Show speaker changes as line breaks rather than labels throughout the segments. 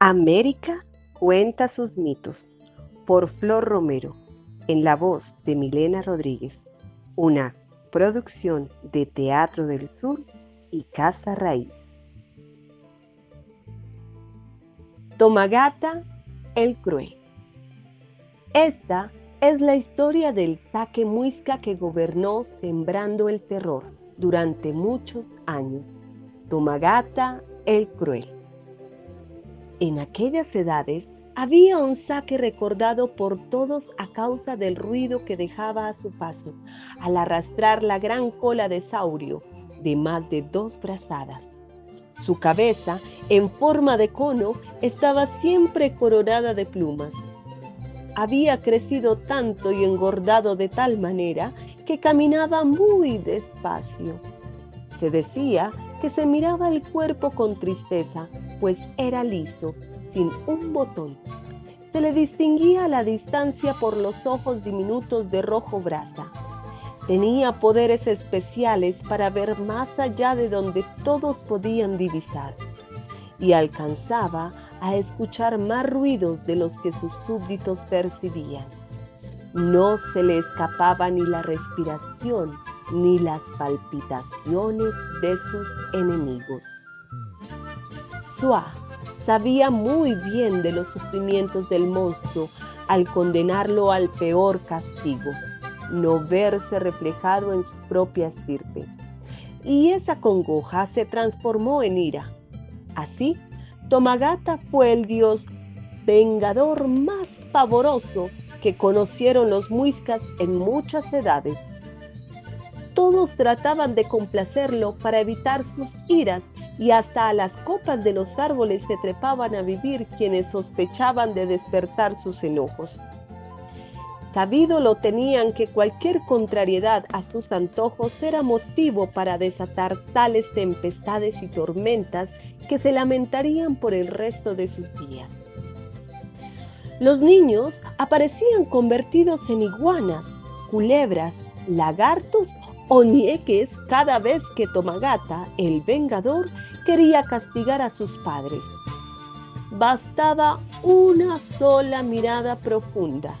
América cuenta sus mitos por Flor Romero, en la voz de Milena Rodríguez, una producción de Teatro del Sur y Casa Raíz. Tomagata el Cruel. Esta es la historia del saque muisca que gobernó sembrando el terror durante muchos años. Tomagata el Cruel. En aquellas edades había un saque recordado por todos a causa del ruido que dejaba a su paso al arrastrar la gran cola de saurio de más de dos brazadas. Su cabeza, en forma de cono, estaba siempre coronada de plumas. Había crecido tanto y engordado de tal manera que caminaba muy despacio. Se decía que se miraba el cuerpo con tristeza, pues era liso, sin un botón. Se le distinguía a la distancia por los ojos diminutos de rojo brasa. Tenía poderes especiales para ver más allá de donde todos podían divisar y alcanzaba a escuchar más ruidos de los que sus súbditos percibían. No se le escapaba ni la respiración ni las palpitaciones de sus enemigos. Sua sabía muy bien de los sufrimientos del monstruo al condenarlo al peor castigo, no verse reflejado en su propia estirpe. Y esa congoja se transformó en ira. Así, Tomagata fue el dios vengador más pavoroso que conocieron los muiscas en muchas edades. Todos trataban de complacerlo para evitar sus iras y hasta a las copas de los árboles se trepaban a vivir quienes sospechaban de despertar sus enojos. Sabido lo tenían que cualquier contrariedad a sus antojos era motivo para desatar tales tempestades y tormentas que se lamentarían por el resto de sus días. Los niños aparecían convertidos en iguanas, culebras, lagartos o nieques cada vez que Tomagata, el vengador, quería castigar a sus padres. Bastaba una sola mirada profunda,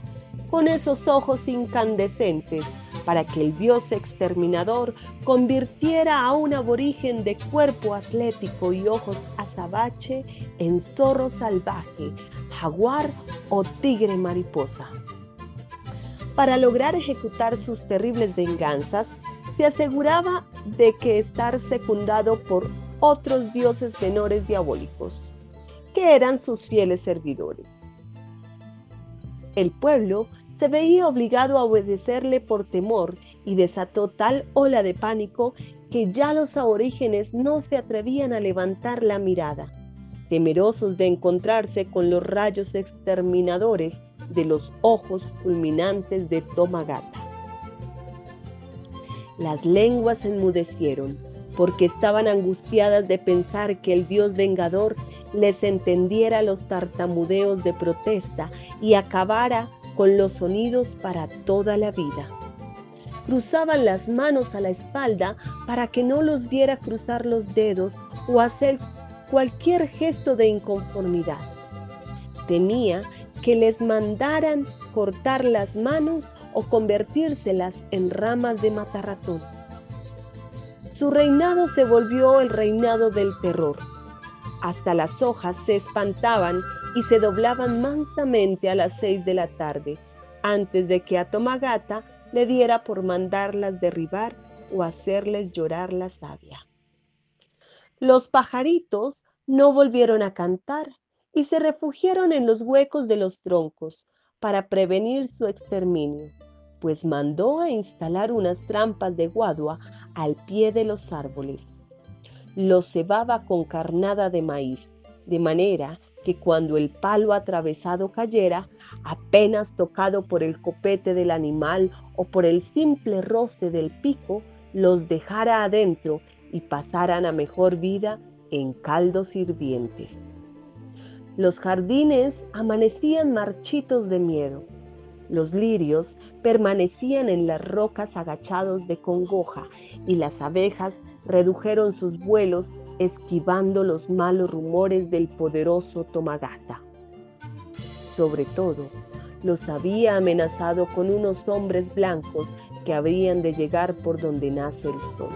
con esos ojos incandescentes, para que el dios exterminador convirtiera a un aborigen de cuerpo atlético y ojos azabache en zorro salvaje, jaguar o tigre mariposa. Para lograr ejecutar sus terribles venganzas, se aseguraba de que estar secundado por otros dioses menores diabólicos, que eran sus fieles servidores. El pueblo se veía obligado a obedecerle por temor y desató tal ola de pánico que ya los aborígenes no se atrevían a levantar la mirada, temerosos de encontrarse con los rayos exterminadores de los ojos fulminantes de Tomagata. Las lenguas enmudecieron, porque estaban angustiadas de pensar que el Dios vengador les entendiera los tartamudeos de protesta y acabara con los sonidos para toda la vida. Cruzaban las manos a la espalda para que no los viera cruzar los dedos o hacer cualquier gesto de inconformidad. Temía que les mandaran cortar las manos o convertírselas en ramas de matarratón. Su reinado se volvió el reinado del terror. Hasta las hojas se espantaban y se doblaban mansamente a las seis de la tarde, antes de que a Tomagata le diera por mandarlas derribar o hacerles llorar la savia. Los pajaritos no volvieron a cantar y se refugiaron en los huecos de los troncos, para prevenir su exterminio, pues mandó a instalar unas trampas de guadua al pie de los árboles. Los cebaba con carnada de maíz, de manera que cuando el palo atravesado cayera, apenas tocado por el copete del animal o por el simple roce del pico, los dejara adentro y pasaran a mejor vida en caldos hirvientes. Los jardines amanecían marchitos de miedo. Los lirios permanecían en las rocas agachados de congoja y las abejas redujeron sus vuelos esquivando los malos rumores del poderoso Tomagata. Sobre todo, los había amenazado con unos hombres blancos que habrían de llegar por donde nace el sol,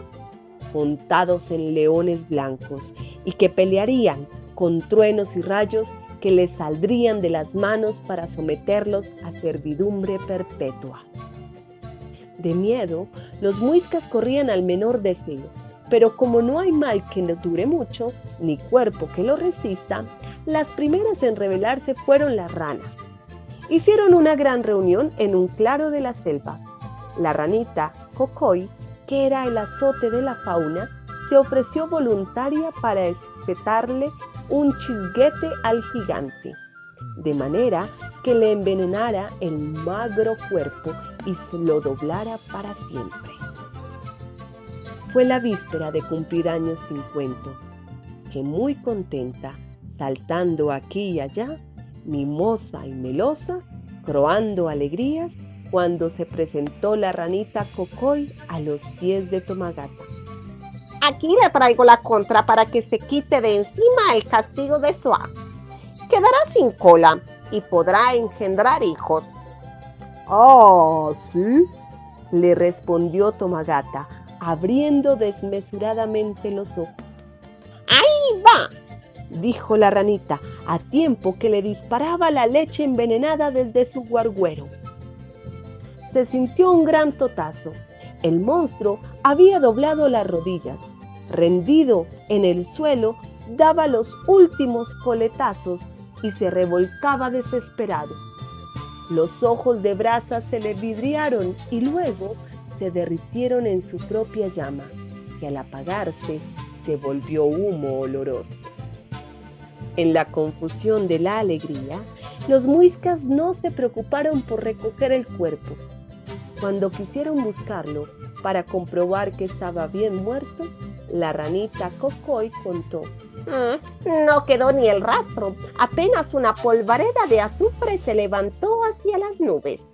montados en leones blancos, y que pelearían con truenos y rayos que les saldrían de las manos para someterlos a servidumbre perpetua. De miedo, los muiscas corrían al menor deseo, pero como no hay mal que no dure mucho, ni cuerpo que lo resista, las primeras en rebelarse fueron las ranas. Hicieron una gran reunión en un claro de la selva. La ranita Cocoy, que era el azote de la fauna, se ofreció voluntaria para espetarle un chisguete al gigante, de manera que le envenenara el magro cuerpo y se lo doblara para siempre. Fue la víspera de cumplir años 50, que muy contenta, saltando aquí y allá, mimosa y melosa, croando alegrías, cuando se presentó la ranita Cocoy a los pies de Tomagata.
Aquí le traigo la contra para que se quite de encima el castigo de Suá. Quedará sin cola y podrá engendrar hijos.
Ah, sí, le respondió Tomagata, abriendo desmesuradamente los ojos.
¡Ahí va!
dijo la ranita, a tiempo que le disparaba la leche envenenada desde su guarguero. Se sintió un gran totazo. El monstruo había doblado las rodillas rendido en el suelo, daba los últimos coletazos y se revolcaba desesperado. Los ojos de brasa se le vidriaron y luego se derritieron en su propia llama, que al apagarse se volvió humo oloroso. En la confusión de la alegría, los muiscas no se preocuparon por recoger el cuerpo. Cuando quisieron buscarlo para comprobar que estaba bien muerto, la ranita Cocoy contó.
Mm, no quedó ni el rastro. Apenas una polvareda de azufre se levantó hacia las nubes.